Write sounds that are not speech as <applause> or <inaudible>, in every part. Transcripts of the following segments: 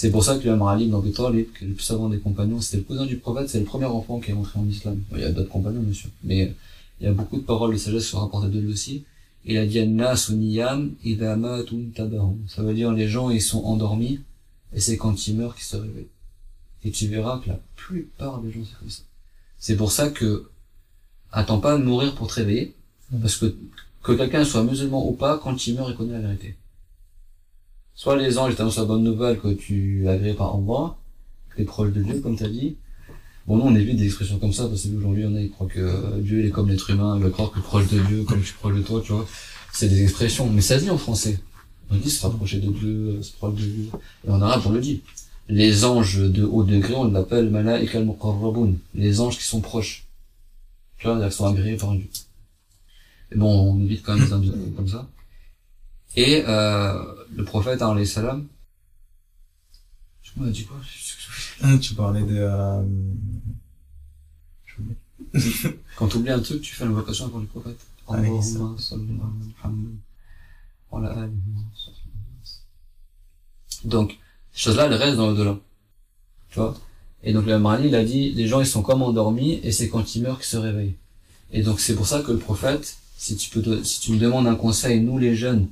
C'est pour ça que Abi Talib, qui est le plus savant des compagnons, c'était le cousin du prophète, c'est le premier enfant qui est entré en islam. Il y a d'autres compagnons, bien sûr. Mais il y a beaucoup de paroles de sagesse qui sont rapportées de lui aussi. Il a dit Annas niyam idha matun tabahum. Ça veut dire les gens ils sont endormis et c'est quand ils meurent qu'ils se réveillent. Et tu verras que la plupart des gens c'est comme ça. C'est pour ça que attends pas de mourir pour te réveiller parce que que quelqu'un soit musulman ou pas quand il meurt il connaît la vérité. Soit les anges t'annoncent la bonne nouvelle que tu es agréé par endroit, que tu es proche de Dieu comme tu as dit. Bon, nous, on évite des expressions comme ça, parce que aujourd'hui, on a, ils croient que Dieu, il est comme l'être humain, il va croire que proche de Dieu, comme je suis proche de toi, tu vois. C'est des expressions, mais ça se dit en français. On dit se rapprocher de Dieu, se proche de Dieu. Et en arabe, on le dit. Les anges de haut degré, on l'appelle malaik al. Les anges qui sont proches. Tu vois, qui sont agréés par Dieu. Et bon, on évite quand même des comme ça. Et, euh, le prophète, alayhi salam, je m'as dit quoi? Tu parlais de, euh... Quand tu oublies un truc, tu fais l'invocation pour le prophète. Donc, ces choses-là, elles restent dans l'au-delà. Tu vois? Et donc, le Mali, il a dit, les gens, ils sont comme endormis, et c'est quand ils meurent qu'ils se réveillent. Et donc, c'est pour ça que le prophète, si tu peux, te- si tu me demandes un conseil, nous, les jeunes,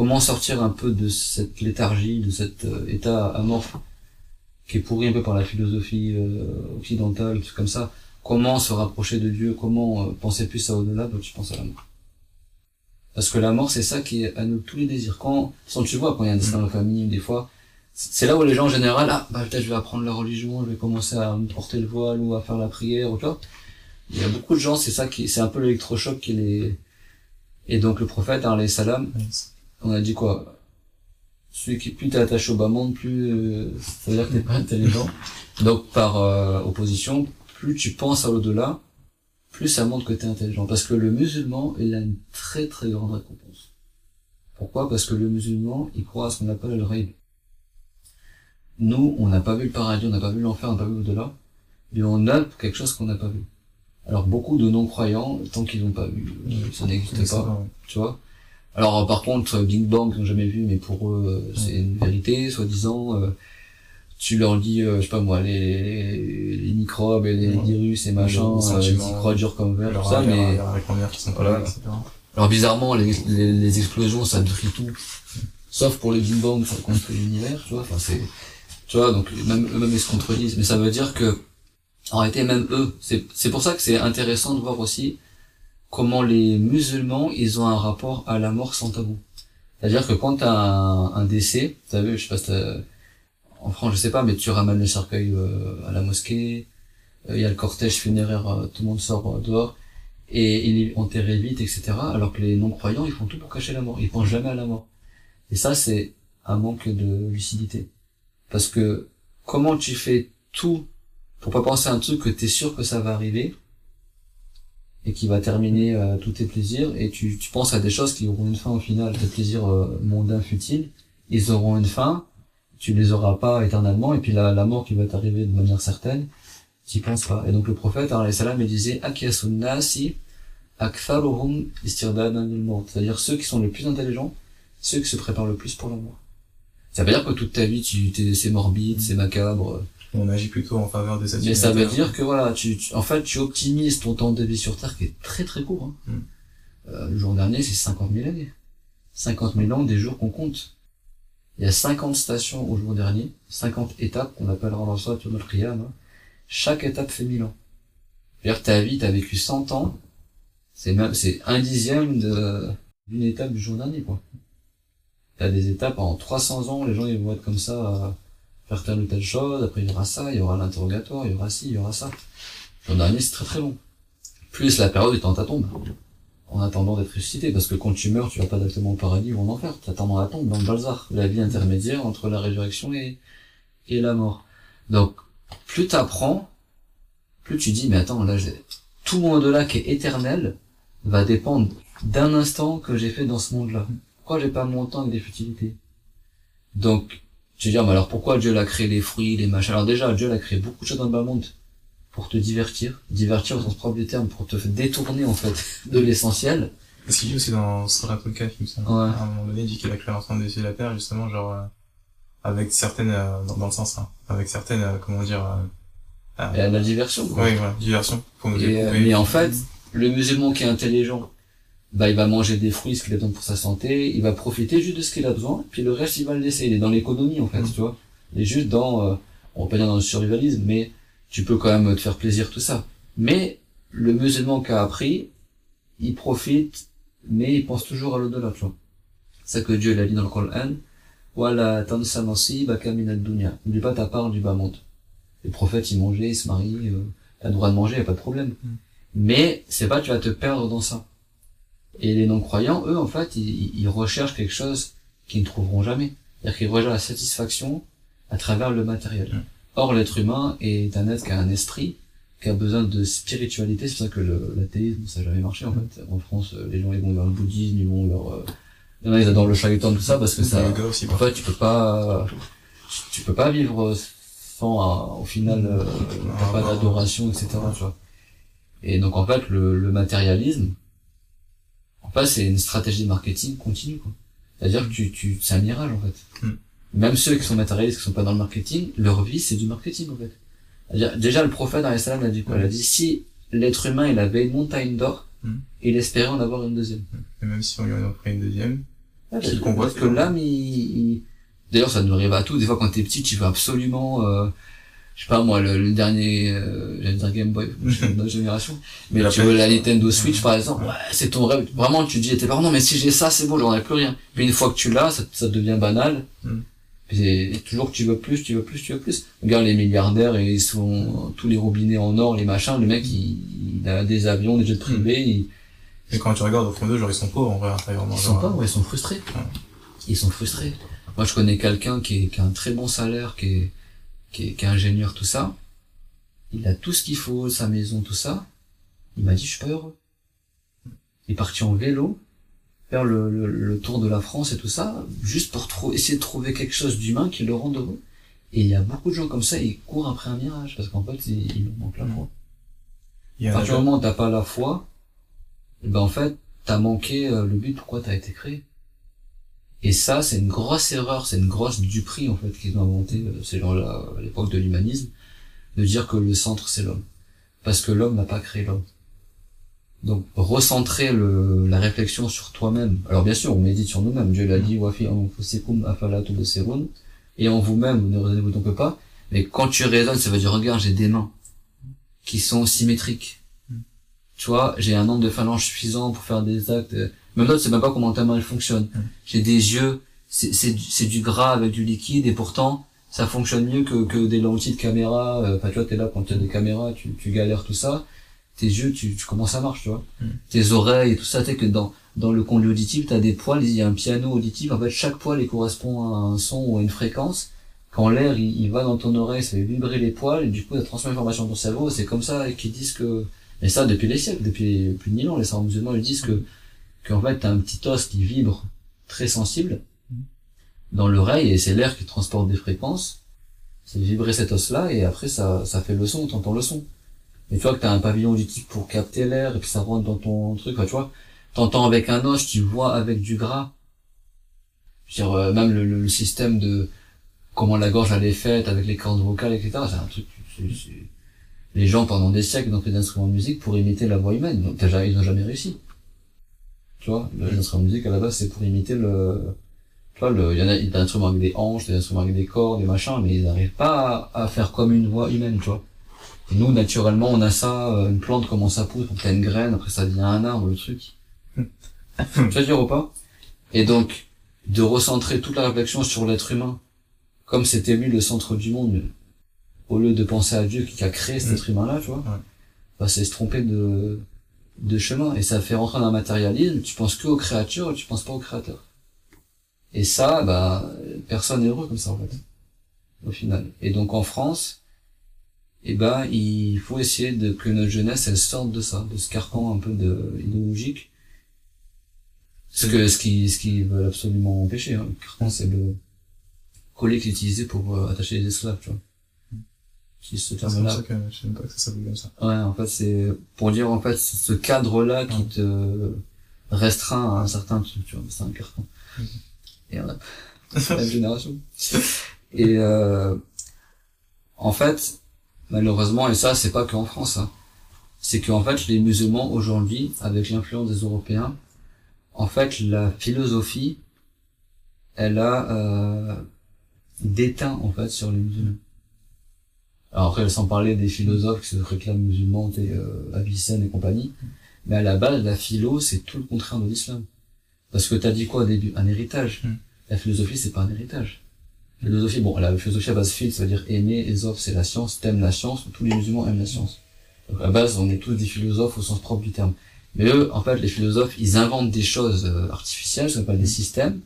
comment sortir un peu de cette léthargie, de cet euh, état amorphe, qui est pourri un peu par la philosophie euh, occidentale, tout comme ça, comment se rapprocher de Dieu, comment euh, penser plus à au-delà, bah, tu penses à la mort. Parce que la mort, c'est ça qui est à nous tous les désirs. Quand, sans tu vois, quand il y a un destin dans la famille, des fois, c'est là où les gens en général, ah, bah peut-être je vais apprendre la religion, je vais commencer à me porter le voile ou à faire la prière, ou tu vois. Il y a beaucoup de gens, c'est ça qui, c'est un peu l'électrochoc qui les, et donc le prophète, alayhi salam, on a dit quoi? Celui qui plus t'es attaché au bas monde plus euh, ça veut dire que t'es pas intelligent. Donc par euh, opposition plus tu penses à l'au-delà plus ça montre que t'es intelligent. Parce que le musulman il a une très très grande récompense. Pourquoi? Parce que le musulman il croit à ce qu'on appelle le rêve nous on n'a pas vu le paradis on n'a pas vu l'enfer on n'a pas vu l'au-delà mais on a quelque chose qu'on n'a pas vu. Alors beaucoup de non-croyants tant qu'ils n'ont pas vu ça n'existe pas tu vois? Alors par contre, euh, Big Bang, ils n'ont jamais vu, mais pour eux, euh, c'est une vérité, soi-disant. euh, tu leur dis, euh, je sais pas moi, les, les, les microbes et les virus et Les machin, euh, ils y croient dur comme verre, tout ça, mais... les qui sont pas là, etc. Alors bizarrement, les, les, les explosions, ça détruit tout. Sauf pour le Big Bang, ça construit l'univers, tu vois. Enfin, c'est, tu vois, donc même eux-mêmes ils se contredisent. Mais ça veut dire que, en réalité, même eux, c'est, c'est pour ça que c'est intéressant de voir aussi comment les musulmans, ils ont un rapport à la mort sans tabou. C'est-à-dire que quand t'as un, un décès, t'as vu, je sais pas si en France, je sais pas, mais tu ramènes le cercueil euh, à la mosquée, euh, il y a le cortège funéraire, euh, tout le monde sort euh, dehors, et il est enterré vite, etc. Alors que les non-croyants, ils font tout pour cacher la mort. Ils pensent jamais à la mort. Et ça, c'est un manque de lucidité. Parce que comment tu fais tout pour pas penser à un truc que t'es sûr que ça va arriver et qui va terminer euh, tous tes plaisirs et tu, tu penses à des choses qui auront une fin au final, tes plaisirs euh, mondains futiles, ils auront une fin, tu les auras pas éternellement et puis la, la mort qui va t'arriver de manière certaine, tu penses pas. Et donc le prophète, salam, il disait nasi aktharuhum istirdadan maut. C'est-à-dire ceux qui sont les plus intelligents, ceux qui se préparent le plus pour la mort. Ça veut dire que toute ta vie, tu, t'es- c'est morbide, c'est macabre, On agit plutôt en faveur de cette mais ça veut dire que voilà, tu, tu- en fait, tu optimises ton temps de vie sur Terre qui est très très court. Hein. Mm. Euh, le jour dernier, c'est 50 000 années. 50 000 ans des jours qu'on compte. Il y a 50 stations au jour dernier, 50 étapes qu'on appellera dans sur notre qiyam. hein. Chaque étape fait 1000 ans. C'est-à-dire ta vie, t'as vécu 100 ans, c'est même, c'est un dixième de, d'une étape du jour dernier, quoi. T'as des étapes en 300 ans, les gens ils vont être comme ça, à faire telle ou telle chose, après il y aura ça, il y aura l'interrogatoire, il y aura ci, il y aura ça. Le jour dernier, c'est très très long. Plus la période est en ta tombe. En attendant d'être ressuscité, parce que quand tu meurs, tu vas pas directement au paradis ou en enfer, t'attends dans la tombe, dans le balzar, la vie intermédiaire entre la résurrection et, et la mort. Donc, plus t'apprends, plus tu dis, mais attends, là, tout mon au-delà qui est éternel va dépendre d'un instant que j'ai fait dans ce monde-là. Pourquoi j'ai pas mon temps avec des futilités? Donc, tu veux dire, mais alors pourquoi Dieu l'a créé les fruits, les machins? Alors déjà, Dieu l'a créé beaucoup de choses dans le bas monde pour te divertir. Divertir au sens propre du terme, pour te détourner, en fait, de l'essentiel. Parce qu'il dit aussi dans Suratul Kahf, il me semble. Ouais. À un moment donné, il dit qu'il a créé l'ensemble des cieux et la terre, justement, genre, euh, avec certaines, euh, dans, dans le sens, hein, avec certaines, euh, comment dire, euh, a la diversion. quoi. oui, voilà, diversion. Pour nous Et, euh, mais en fait, le musulman qui est intelligent, bah, il va manger des fruits, ce qu'il a besoin pour sa santé, il va profiter juste de ce qu'il a besoin, puis le reste, il va le laisser. Il est dans l'économie, en fait, Mm. tu vois. Il est juste dans, euh, on va pas dire dans le survivalisme, mais tu peux quand même te faire plaisir, tout ça. Mais, le musulman qui a appris, il profite, mais il pense toujours à l'au-delà, tu vois. C'est ça que Dieu l'a dit dans le Coran. Voilà, tansa nasibaka min ad-dunya. N'oublie pas ta part du bas monde. Les prophètes, ils mangeaient, ils se marient, euh, t'as le droit de manger, y a pas de problème. Mm. Mais c'est pas tu vas te perdre dans ça. Et les non-croyants, eux, en fait, ils, ils recherchent quelque chose qu'ils ne trouveront jamais. C'est-à-dire qu'ils recherchent la satisfaction à travers le matériel. Or, l'être humain est un être qui a un esprit, qui a besoin de spiritualité. C'est pour ça que le- l'athéisme, ça n'a jamais marché, en fait. En France, euh, les gens, ils vont vers le bouddhisme, ils vont vers... euh, Il y en a, ils adorent le shaitan, tout ça, parce que ça... Aussi, En fait, tu peux pas, tu peux pas vivre sans, euh, au final, euh, t'as Ah, pas bah, d'adoration, etc., tu vois. Et donc, en fait, le, le matérialisme, en fait, c'est une stratégie de marketing continue, quoi. C'est-à-dire que tu, tu, c'est un mirage, en fait. Mm. Même ceux qui sont matérialistes, qui sont pas dans le marketing, leur vie, c'est du marketing, en fait. C'est-à-dire, déjà, le prophète, a dit quoi? Il a dit, si l'être humain, il avait une montagne d'or, Mm. il espérait en avoir une deuxième. Et même si on lui en offrait une deuxième, Ouais, Qu'il parce, convoite, parce que l'âme, il, il- d'ailleurs, ça nous arrive à tous. Des fois, quand t'es petit, tu veux absolument, euh, je sais pas moi, le, le dernier, euh, j'allais dire Game Boy, notre génération. <laughs> Mais tu veux la Nintendo Switch, par exemple, ouais, c'est ton rêve. Vraiment, tu dis à tes parents, non, mais si j'ai ça, c'est bon, j'en ai plus rien. Puis une fois que tu l'as, ça, ça devient banal. Mm. Puis c'est toujours que tu veux plus, tu veux plus, tu veux plus. Regarde les milliardaires, et ils sont tous les robinets en or, les machins. Le mec, il, il a des avions, des jets privés, il, et quand tu regardes au fond d'eux, genre ils sont pauvres en vrai, intérieurement. ils genre, sont pauvres, ils sont frustrés. Ils sont frustrés. Moi, je connais quelqu'un qui, est- qui a un très bon salaire, qui est, qui est, qui est ingénieur, tout ça. Il a tout ce qu'il faut, sa maison, tout ça. Il m'a dit, je suis pas heureux. Il est parti en vélo, faire le, le, le tour de la France et tout ça, juste pour trou- essayer de trouver quelque chose d'humain qui le rende heureux. Et il y a beaucoup de gens comme ça, ils courent après un mirage, parce qu'en fait, il, il leur manque la foi. Il y À partir du moment où t'as pas la foi, eh ben en fait, t'as manqué euh, le but pourquoi t'as été créé. Et ça, c'est une grosse erreur, c'est une grosse duperie en fait qu'ils ont inventé euh, ces gens-là à l'époque de l'humanisme, de dire que le centre c'est l'homme, parce que l'homme n'a pas créé l'homme. Donc recentrer le, la réflexion sur toi-même. Alors bien sûr, on médite sur nous-mêmes. Dieu l'a dit, wafi anfusikum afala tubsirun. Et en vous-même, vous ne raisonnez donc pas. Mais quand tu raisonnes, ça veut dire regarde, j'ai des mains qui sont symétriques. Tu vois, j'ai un nombre de phalanges suffisant pour faire des actes. Même là, tu sais même pas comment ta main elle fonctionne. J'ai des yeux, c'est c'est du, c'est du gras avec du liquide et pourtant ça fonctionne mieux que, que des lentilles de caméra. euh, Enfin, tu vois, t'es là quand tu as des caméras, tu, tu galères tout ça. Tes yeux, tu, tu comment ça marche, tu vois? Tes oreilles et tout ça, tu sais que dans dans le conduit auditif, t'as des poils, il y a un piano auditif. En fait, chaque poil il correspond à un son ou à une fréquence. Quand l'air il, il va dans ton oreille, ça fait vibrer les poils et du coup ça transmet l'information dans ton cerveau. C'est comme ça qu'ils disent que mais ça depuis les siècles, depuis plus de mille ans, les savants musulmans ils disent que qu'en fait t'as un petit os qui vibre très sensible dans l'oreille et c'est l'air qui transporte des fréquences. C'est vibrer cet os là et après ça ça fait le son, t'entends le son. Et tu vois que t'as un pavillon auditif pour capter l'air et puis ça rentre dans ton truc, tu vois. T'entends avec un os, tu vois avec du gras. Je veux dire, euh, même le, le- le système de comment la gorge elle est faite avec les cordes vocales, etc. C'est un truc. c'est- c'est- Les gens pendant des siècles ont fait des instruments de musique pour imiter la voix humaine. Donc t'as jamais- ils n'ont jamais réussi. Tu vois, les instruments de musique à la base c'est pour imiter le. Tu vois, le... il y en a des instruments avec des hanches, des instruments avec des cordes, des machins, mais ils n'arrivent pas à, à faire comme une voix humaine, tu vois. Et nous, naturellement, on a ça, euh, une plante commence à poudre, on a une graine, après ça devient un arbre, le truc. <laughs> tu vas dire ou pas? Et donc, de recentrer toute la réflexion sur l'être humain, comme c'était lui le centre du monde, au lieu de penser à Dieu qui a créé cet Mm. être humain-là, tu vois, Ouais. bah, c'est se tromper de, de chemin. Et ça fait rentrer dans un matérialisme, tu penses que aux créatures, tu penses pas aux créateurs. Et ça, bah, personne n'est heureux comme ça, en fait. Au final. Et donc, en France, eh ben, il faut essayer de, que notre jeunesse, elle sorte de ça, de ce carcan un peu de, idéologique. Ce que, ce qui, ce qui veulent absolument empêcher, hein. Le carcan, c'est le collet qui est utilisé pour euh, attacher les esclaves, tu vois. Ce C'est pour terme-là. ça que je sais pas que ça s'appelle comme ça. Ouais, en fait, c'est pour dire, en fait, c'est ce cadre-là qui te restreint à un certain truc, tu vois, c'est un carton. Et on a <laughs> la même génération. Et euh, en fait, malheureusement, et ça c'est pas qu'en France, hein, c'est qu'en fait les musulmans aujourd'hui, avec l'influence des Européens, en fait la philosophie, elle a euh, déteint en fait sur les musulmans. Alors après, sans parler des philosophes qui se réclament musulmans, et euh, Avicenne et compagnie, mais à la base, la philo, c'est tout le contraire de l'islam. Parce que t'as dit quoi au début? Un héritage. Mm. La philosophie, c'est pas un héritage. La philosophie, bon, la philosophie à base phil, ça veut dire aimer, zof, c'est la science, t'aimes la science, tous les musulmans aiment la science. Donc à la base, on est tous des philosophes au sens propre du terme. Mais eux, en fait, les philosophes, ils inventent des choses euh, artificielles, ça s'appelle des systèmes,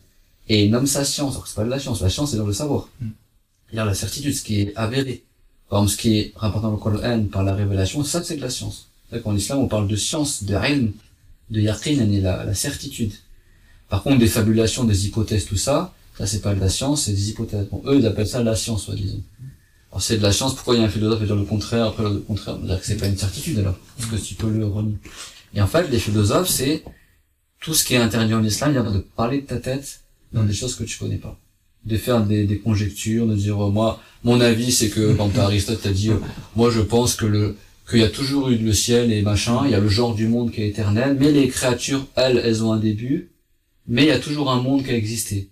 et ils nomment ça science. Alors que c'est pas de la science. La science, c'est dans le savoir. Mm. C'est-à-dire la certitude, ce qui est avéré. Par exemple, ce qui est rapporté dans le Coran par la révélation, ça, c'est de la science. C'est qu'en islam, on parle de science, de ilm, de yaqin, la, la certitude. Par contre, des fabulations, des hypothèses, tout ça, ça c'est pas de la science, c'est des hypothèses. Bon, eux, ils appellent ça la science, soi-disant. Alors c'est de la science, pourquoi il y a un philosophe qui va dire le contraire, après le contraire, on va dire que c'est pas une certitude alors, parce que tu peux le renier. Et en fait, les philosophes, c'est tout ce qui est interdit en islam, il y a de parler de ta tête dans des choses que tu connais pas. De faire des, des conjectures, de dire, euh, moi, mon avis, c'est que, <laughs> quand Aristote t'a dit, euh, moi, je pense que le, qu'il y a toujours eu le ciel et machin, il y a le genre du monde qui est éternel, mais les créatures, elles, elles ont un début, mais il y a toujours un monde qui a existé.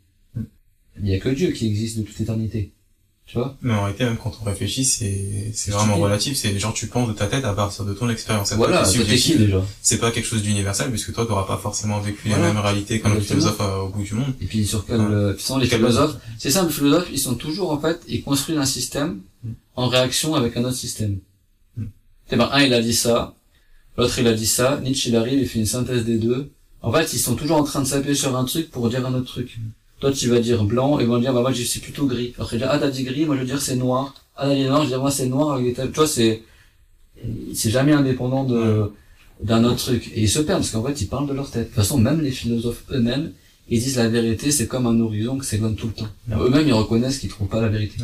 Il n'y a que Dieu qui existe de toute éternité. Tu vois Mais en réalité, même quand on réfléchit, c'est, c'est vraiment Stupide. relatif. C'est genre, tu penses de ta tête à partir de ton expérience. Voilà, subjectif. déjà C'est pas quelque chose d'universel, puisque toi, t'auras pas forcément vécu Voilà. la même réalité qu'un philosophe euh, au bout du monde. Et puis sur quel, Ouais. euh, les Quel philosophes, c'est ça, les philosophes, ils sont toujours, en fait, ils construisent un système Mm. en réaction avec un autre système. Mm. Eh ben, un, il a dit ça, l'autre, il a dit ça, Nietzsche, il arrive, il fait une synthèse des deux. En fait, ils sont toujours en train de s'appuyer sur un truc pour dire un autre truc. Toi, tu vas dire blanc, et ils vont dire, bah, moi, je suis plutôt gris. Après, dire, ah, t'as dit gris, moi, je veux dire, c'est noir. Ah, t'as dit noir, je veux dire, moi, c'est noir. Tu vois, c'est, c'est jamais indépendant de, d'un autre truc. Et ils se perdent, parce qu'en fait, ils parlent de leur tête. De toute façon, même les philosophes eux-mêmes, ils disent la vérité, c'est comme un horizon que s'éloigne tout le temps. Alors, Eux-mêmes, ils reconnaissent qu'ils trouvent pas la vérité.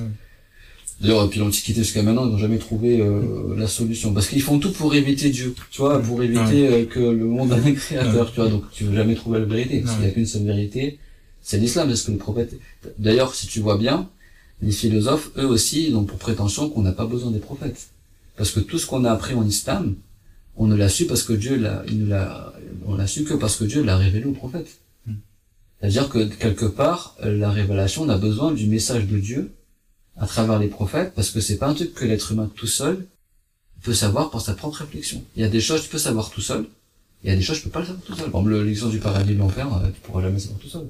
D'ailleurs, depuis l'Antiquité jusqu'à maintenant, ils n'ont jamais trouvé euh, la solution. Parce qu'ils font tout pour éviter Dieu, tu vois, pour éviter euh, que le monde ait un créateur, tu vois. Donc, tu veux jamais trouver la vérité. Parce qu'il n'y a qu'une seule vérité, c'est l'islam, c'est ce que le prophète... D'ailleurs, si tu vois bien, les philosophes, eux aussi, ils ont pour prétention qu'on n'a pas besoin des prophètes. Parce que tout ce qu'on a appris en islam, on ne l'a su parce que Dieu l'a, il nous l'a, on l'a su que parce que Dieu l'a révélé aux prophètes. Hmm. C'est-à-dire que quelque part, la révélation, on a besoin du message de Dieu à travers les prophètes, parce que c'est pas un truc que l'être humain tout seul peut savoir par sa propre réflexion. Il y a des choses que tu peux savoir tout seul, il y a des choses que tu peux pas le savoir tout seul. Par exemple, du paradis et de l'enfer, euh, tu pourras jamais savoir tout seul.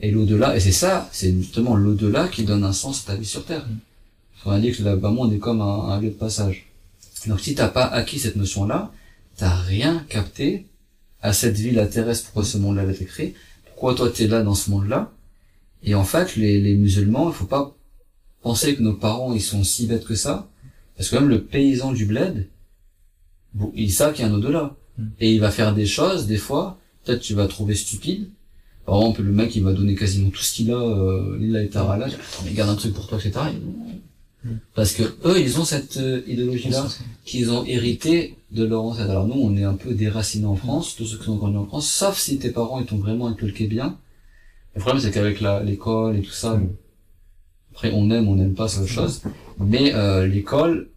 Et l'au-delà, et c'est ça, c'est justement l'au-delà qui donne un sens à ta vie sur Terre. On dit que le bas monde est comme un, un lieu de passage. Donc si t'as pas acquis cette notion-là, t'as rien capté à cette vie la terrestre, pourquoi ce monde-là a été créé, pourquoi toi t'es là dans ce monde-là. Et en fait, les, les musulmans, il faut pas penser que nos parents ils sont si bêtes que ça, parce que même le paysan du bled, il sait qu'il y a un au-delà. Mm. Et il va faire des choses, des fois, peut-être tu vas trouver stupide. Par exemple, le mec, il va donner quasiment tout ce qu'il a, euh, il a été à là, attends, mais garde un truc pour toi, etc. Parce que eux, ils ont cette euh, idéologie-là qu'ils ont hérité de leur ancêtre. Alors nous, on est un peu déracinés en France, tous ceux qui sont grandis en France, sauf si tes parents ils t'ont vraiment inculqué bien. Le problème, c'est qu'avec la- l'école et tout ça, bon, après on aime, on n'aime pas, c'est autre chose. Mais euh, l'école,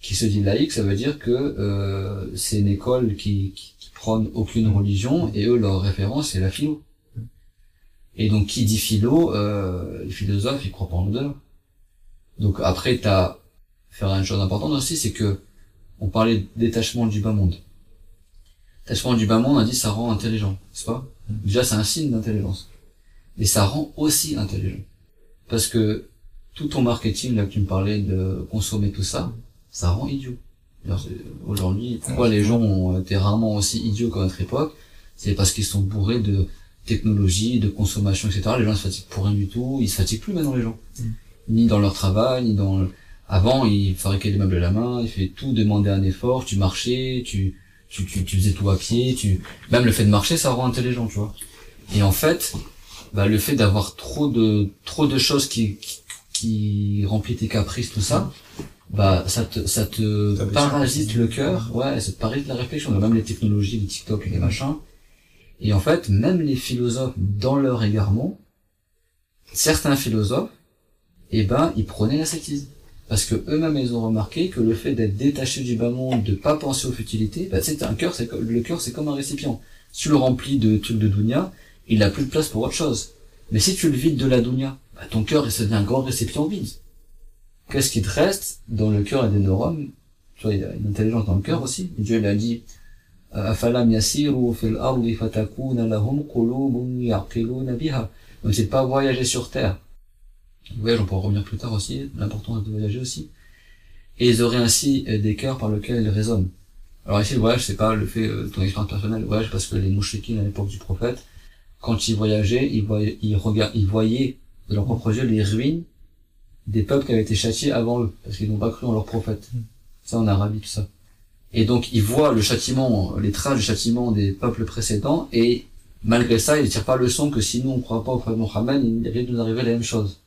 qui se dit laïque, ça veut dire que euh, c'est une école qui, qui, qui prône aucune religion, et eux, leur référence, c'est la philo. Et donc, qui dit philo, euh, les philosophes, ils croient pas en au-delà. Donc après, t'as faire une chose importante aussi, c'est que on parlait détachement du bas monde. Détachement du bas monde, on a dit ça rend intelligent, n'est-ce pas? Déjà, c'est un signe d'intelligence. Et ça rend aussi intelligent. Parce que tout ton marketing, là que tu me parlais de consommer tout ça, ça rend idiot. Aujourd'hui, pourquoi les gens ont été rarement aussi idiots qu'à notre époque C'est parce qu'ils sont bourrés de technologie, de consommation, etc. Les gens se fatiguent pour rien du tout, ils se fatiguent plus maintenant les gens. Ni dans leur travail, ni dans... le- Avant, ils fabriquaient des meubles à la main, ils faisaient tout demander un effort, tu marchais, tu, tu, tu, tu faisais tout à pied, tu... Même le fait de marcher, ça rend intelligent, tu vois. Et en fait, bah, le fait d'avoir trop de, trop de choses qui, qui, qui remplissent tes caprices, tout ça, bah, ça te, ça te Ça parasite le cœur, ouais, ça te parasite la réflexion. Même les technologies, les TikTok et les machins. Et en fait, même les philosophes, dans leur égarement, certains philosophes, eh ben, ils prenaient l'ascétisme. Parce que eux-mêmes, ils ont remarqué que le fait d'être détaché du bas monde, de pas penser aux futilités, bah, c'est un cœur, c'est comme- le cœur, c'est comme un récipient. Si tu le remplis de trucs de dunya, il a plus de place pour autre chose. Mais si tu le vides de la dunya, bah, ton cœur, devient un grand récipient vide qu'est-ce qui te reste dans le cœur et des neurones? Tu vois, il y a une intelligence dans le cœur aussi. Dieu l'a dit afalam yasiru fil ardi fatakuna lahum qulubun yaqiluna biha. Donc c'est pas voyager sur terre. Voyage, on pourra revenir plus tard aussi, l'importance de voyager aussi. Et ils auraient ainsi euh, des cœurs par lesquels ils raisonnent. Alors ici, le voyage, c'est pas le fait, euh, ton expérience personnelle, le voyage, parce que les mouchikines à l'époque du prophète, quand ils voyageaient, ils voyaient, ils voyaient de leurs propres yeux les ruines des peuples qui avaient été châtiés avant eux, parce qu'ils n'ont pas cru en leur prophète. Ça en Arabie, tout ça. Et donc, ils voient le châtiment, les traces du châtiment des peuples précédents, et malgré ça, ils tirent pas le son que si nous on croit pas au prophète Mohammed, il risque de nous arriver la même chose.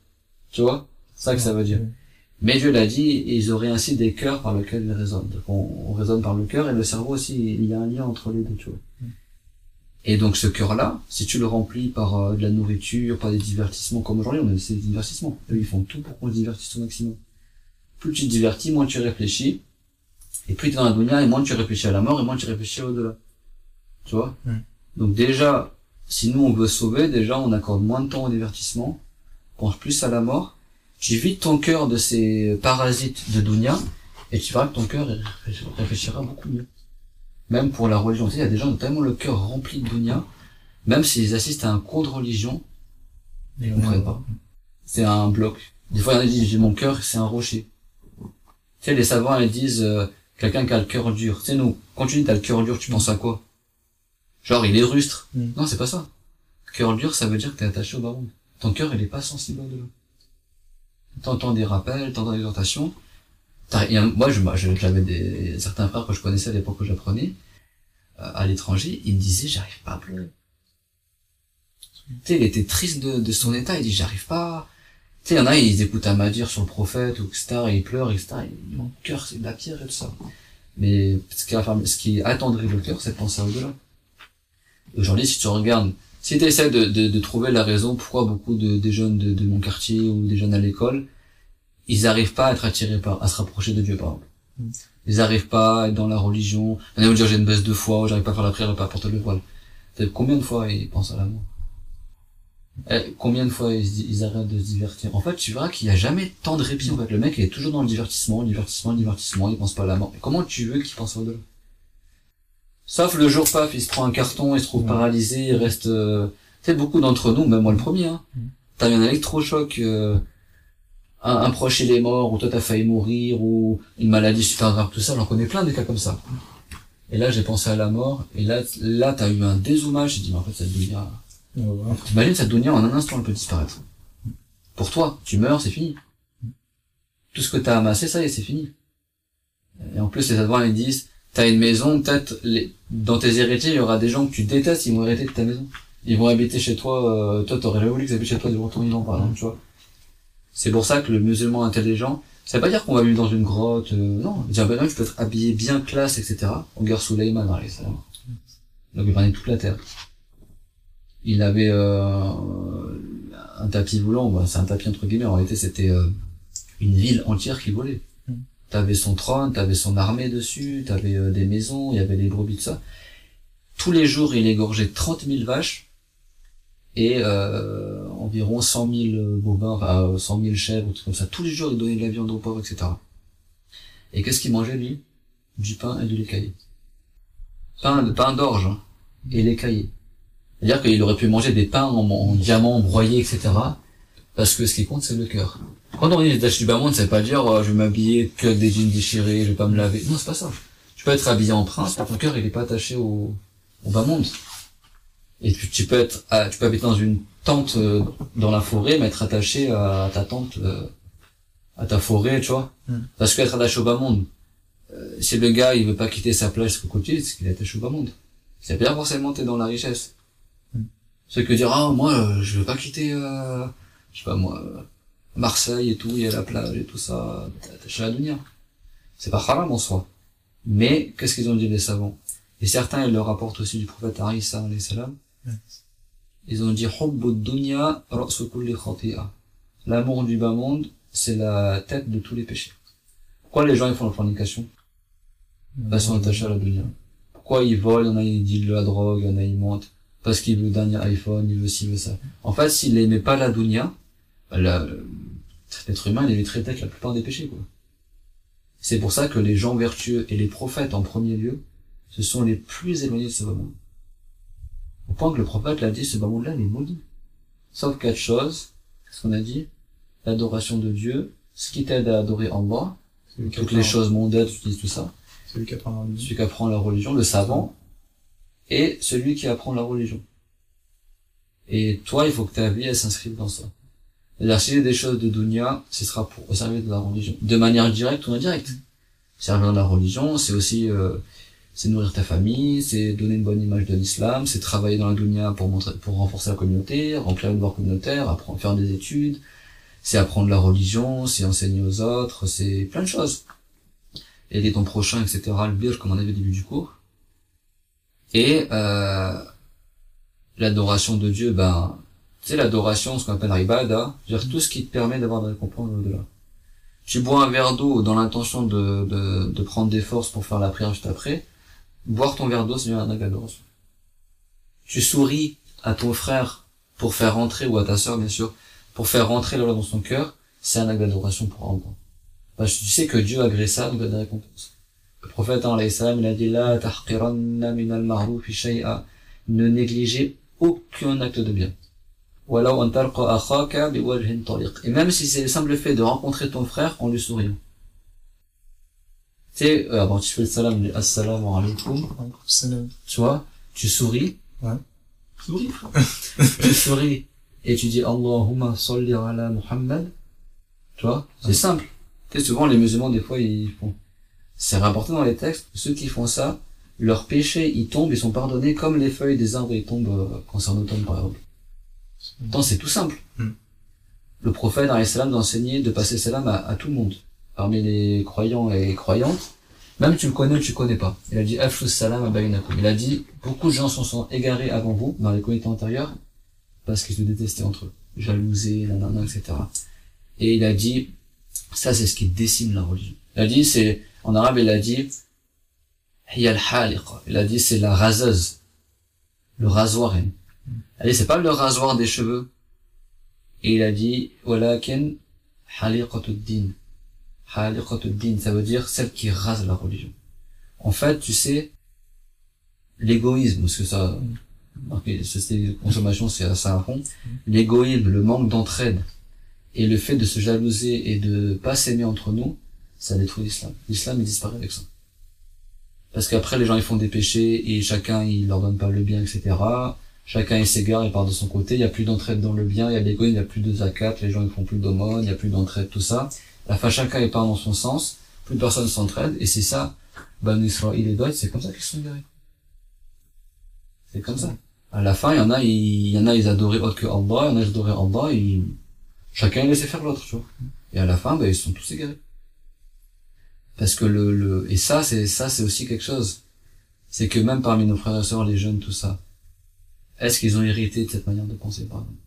Tu vois? C'est ça que ça veut dire. Mais Dieu l'a dit, et ils auraient ainsi des cœurs par lesquels ils raisonnent. Donc on, on raisonne par le cœur et le cerveau aussi, il y a un lien entre les deux, tu vois. Et donc ce cœur-là, si tu le remplis par euh, de la nourriture, par des divertissements, comme aujourd'hui on a des divertissements. Eux, ils font tout pour qu'on se divertisse au maximum. Plus tu te divertis, moins tu réfléchis. Et plus tu es dans la dunya, et moins tu réfléchis à la mort, et moins tu réfléchis au-delà. Tu vois. Donc déjà, si nous on veut sauver, déjà on accorde moins de temps au divertissement, pense plus à la mort, tu vides ton cœur de ces parasites de dunya, et tu verras que ton cœur réfléchira beaucoup mieux. Même pour la religion, tu sais, il y a des gens qui ont tellement le cœur rempli de dunya, même s'ils assistent à un cours de religion, ils comprennent pas. C'est un bloc. Des fois, il y en a qui disent, j'ai mon cœur, c'est un rocher. Tu sais, les savants, ils disent, euh, quelqu'un qui a le cœur dur. Tu sais, nous, quand tu dis t'as le cœur dur, tu penses à quoi? Genre, il est rustre. Mm. Non, c'est pas ça. Cœur dur, ça veut dire que t'es attaché au baron. Ton cœur, il est pas sensible au-delà. T'entends des rappels, t'entends des exhortations. A- Moi, j'avais des, certains frères que je connaissais à l'époque où j'apprenais, euh, à l'étranger, ils me disaient, j'arrive pas à pleurer. Tu sais, il était triste de, de son état, il dit, j'arrive pas. Tu sais, il y en a, ils écoutent un madir sur le prophète, ou etc., et ils pleurent, etc., et mon cœur, c'est de la pierre et tout ça. Mais, ce qui, ce qui attendrit le cœur, c'est de penser au-delà. Aujourd'hui, si tu regardes, si tu essaies de, de, de trouver la raison pourquoi beaucoup de, des jeunes de, de mon quartier ou des jeunes à l'école, ils n'arrivent pas à être attirés par, à se rapprocher de Dieu, par exemple. Mm. Ils n'arrivent pas à être dans la religion. Il y en a dire j'ai une baisse de foi, ou j'arrive pas à faire la prière pas à porter le voile. Combien de fois ils pensent à la mort Eh, Combien de fois ils, arrêtent de se divertir? En fait, tu verras qu'il n'y a jamais tant de répit. En fait, le mec il est toujours dans le divertissement, le divertissement, le divertissement. Il pense pas à la mort. Et comment tu veux qu'il pense au-delà Sauf le jour paf, il se prend un carton, il se trouve Ouais. paralysé, il reste. euh, Tu sais, beaucoup d'entre nous, même moi le premier, hein. Mm. T'as eu un électrochoc. euh, un, un proche il est mort, ou toi t'as failli mourir, ou une maladie super grave, tout ça, j'en connais plein des cas comme ça. Et là j'ai pensé à la mort, et là, là t'as eu un dézoomage, j'ai dit, mais en fait cette dunya, t'imagines cette en un instant elle peut disparaître. Pour toi, tu meurs, c'est fini. Tout ce que t'as amassé, ça y est, c'est fini. Et en plus les savants ils disent, t'as une maison, peut-être les... dans tes héritiers, il y aura des gens que tu détestes, ils vont hériter de ta maison. Ils vont habiter chez toi, euh, toi t'aurais jamais voulu qu'ils habitent chez toi durant ton vivant, par exemple, tu vois. C'est pour ça que le musulman intelligent, ça veut pas dire qu'on va vivre dans une grotte, euh, non. Dire, ben non, tu peux être habillé bien classe, etc. On regarde Souleyman, alayhi salam. Donc il prenait toute la terre. Il avait euh, un tapis volant, bah, c'est un tapis entre guillemets, en réalité c'était euh, une ville entière qui volait. Mm. T'avais son trône, t'avais son armée dessus, t'avais euh, des maisons, il y avait des brebis, tout ça. Tous les jours, il égorgeait 30 000 vaches et euh, environ 100 000 bovins, enfin euh, 100 000 chèvres, tout comme ça. Tous les jours, il donnait de la viande aux pauvres, etc. Et qu'est-ce qu'il mangeait, lui? Du pain et du lait caillé. Pain, pain d'orge hein, et lait caillé. C'est-à-dire qu'il aurait pu manger des pains en, en diamant broyés, etc. Parce que ce qui compte, c'est le cœur. Quand on dit d'acheter du bas monde, veut pas dire euh, je vais m'habiller que des jeans déchirés, je vais pas me laver. Non, c'est pas ça. Tu peux être habillé en prince, mais ton cœur, il est pas attaché au, au bas monde. Et tu, tu peux être, ah, tu peux habiter dans une tente euh, dans la forêt, mais être attaché à ta tente, euh, à ta forêt, tu vois. Mm. Parce qu'être attaché au bas monde, euh, si le gars il veut pas quitter sa plage côté, c'est qu'il est attaché au bas monde. C'est bien forcément t'es dans la richesse. Mm. Que dire ah moi euh, je veux pas quitter, euh, je sais pas moi, euh, Marseille et tout, il y a la plage et tout ça, t'es attaché à la. C'est pas haram en soi. Mais qu'est-ce qu'ils ont dit les savants? Et certains ils le rapportent aussi du prophète Harissa salam Ils ont dit. L'amour du bas monde, c'est la tête de tous les péchés. Pourquoi les gens ils font la fornication? Parce qu'ils sont attachés à la dunya. Pourquoi ils volent, il y en a ils disent de la drogue, il y en a ils mentent parce qu'il veut le dernier iPhone, il veut ci, il veut ça. En fait, s'il n'aimait pas la dunya, bah, l'être humain, il éviterait peut-être la plupart des péchés, quoi. C'est pour ça que les gens vertueux et les prophètes en premier lieu, ce sont les plus éloignés de ce monde. Au point que le prophète l'a dit, ce bas monde-là, il est maudit. Sauf quatre choses, ce qu'on a dit, l'adoration de Dieu, ce qui t'aide à adorer Allah, qui toutes les choses mondaines, tu dis tout ça, Celui qui apprend la religion. celui qui apprend la religion, le savant, et celui qui apprend la religion. Et toi, il faut que ta vie, elle s'inscrive dans ça. C'est-à-dire, si il y a des choses de dunya, ce sera pour au service de la religion. De manière directe ou indirecte. Servir de la religion, c'est aussi, euh, c'est nourrir ta famille, c'est donner une bonne image de l'islam, c'est travailler dans la dunya pour montrer, pour renforcer la communauté, remplir une voie communautaire, apprendre, faire des études, c'est apprendre la religion, c'est enseigner aux autres, c'est plein de choses. Aider ton prochain, etc. Le bir, comme on avait au début du cours. Et euh, l'adoration de Dieu, ben, sais, l'adoration, ce qu'on appelle ibada, c'est-à-dire tout ce qui te permet d'avoir de la récompense au-delà. Tu bois un verre d'eau dans l'intention de, de, de prendre des forces pour faire la prière juste après. Boire ton verre d'eau, c'est bien un acte d'adoration. Tu souris à ton frère pour faire rentrer, ou à ta sœur, bien sûr, pour faire rentrer l'Allah dans son cœur, c'est un acte d'adoration pour Allah. Parce que tu sais que Dieu agrée ça, donc il a des récompenses. Le prophète, il a dit, la shay'a. Ne négligez aucun acte de bien. Et même si c'est le simple fait de rencontrer ton frère en lui souriant. Tu sais, euh, avant tu fais le salam, dis assalamu alaykum, Salam. tu vois, tu souris. Ouais. Souris, tu souris et tu dis Allahumma salli ala Muhammad. Tu vois, c'est Ouais. simple. Tu sais, souvent les musulmans, des fois, ils font. C'est rapporté dans les textes, ceux qui font ça, leurs péchés, ils tombent, ils sont pardonnés comme les feuilles des arbres, ils tombent euh, quand c'est en automne, par exemple. Pourtant, c'est tout simple. Hmm. Le prophète, alayhi salam, d'enseigner, de passer salam à, à tout le monde. Parmi les croyants et croyantes, même tu le connais ou tu le connais pas. Il a dit, salam. Il a dit, beaucoup de gens se sont égarés avant vous, dans les communautés antérieures, parce qu'ils se détestaient entre eux. Jalousés, nanana, etc. Et il a dit, ça c'est ce qui décime la religion. Il a dit, c'est, en arabe, il a dit. Il a dit, c'est la raseuse. Le rasoir. Il a dit, c'est pas le rasoir des cheveux. Et il a dit, walakin din. Ça veut dire celle qui rase la religion. En fait, tu sais, l'égoïsme, parce que ça, marqué, société de consommation, c'est ça à fond. L'égoïsme, le manque d'entraide, et le fait de se jalouser et de pas s'aimer entre nous, ça détruit l'islam. L'islam, il disparaît avec ça. Parce qu'après, les gens, ils font des péchés, et chacun, il leur donne pas le bien, etc. Chacun, il s'égare, il part de son côté, il y a plus d'entraide dans le bien, il y a l'égoïsme, il y a plus de zakat, les gens, ils font plus d'aumône, il y a plus d'entraide, tout ça. La chacun, il part dans son sens, plus personne s'entraide, et c'est ça, Ben Israël et c'est comme ça qu'ils sont égarés. C'est comme ça. À la fin, il y en a, il y en a, ils adoraient autre que Allah, il y en a, ils adoraient Allah, et chacun, il laissait faire l'autre, tu vois. Et à la fin, ben, ils sont tous égarés. Parce que le, le, et ça, c'est, ça, c'est aussi quelque chose. C'est que même parmi nos frères et sœurs, les jeunes, tout ça, est-ce qu'ils ont hérité de cette manière de penser, par exemple?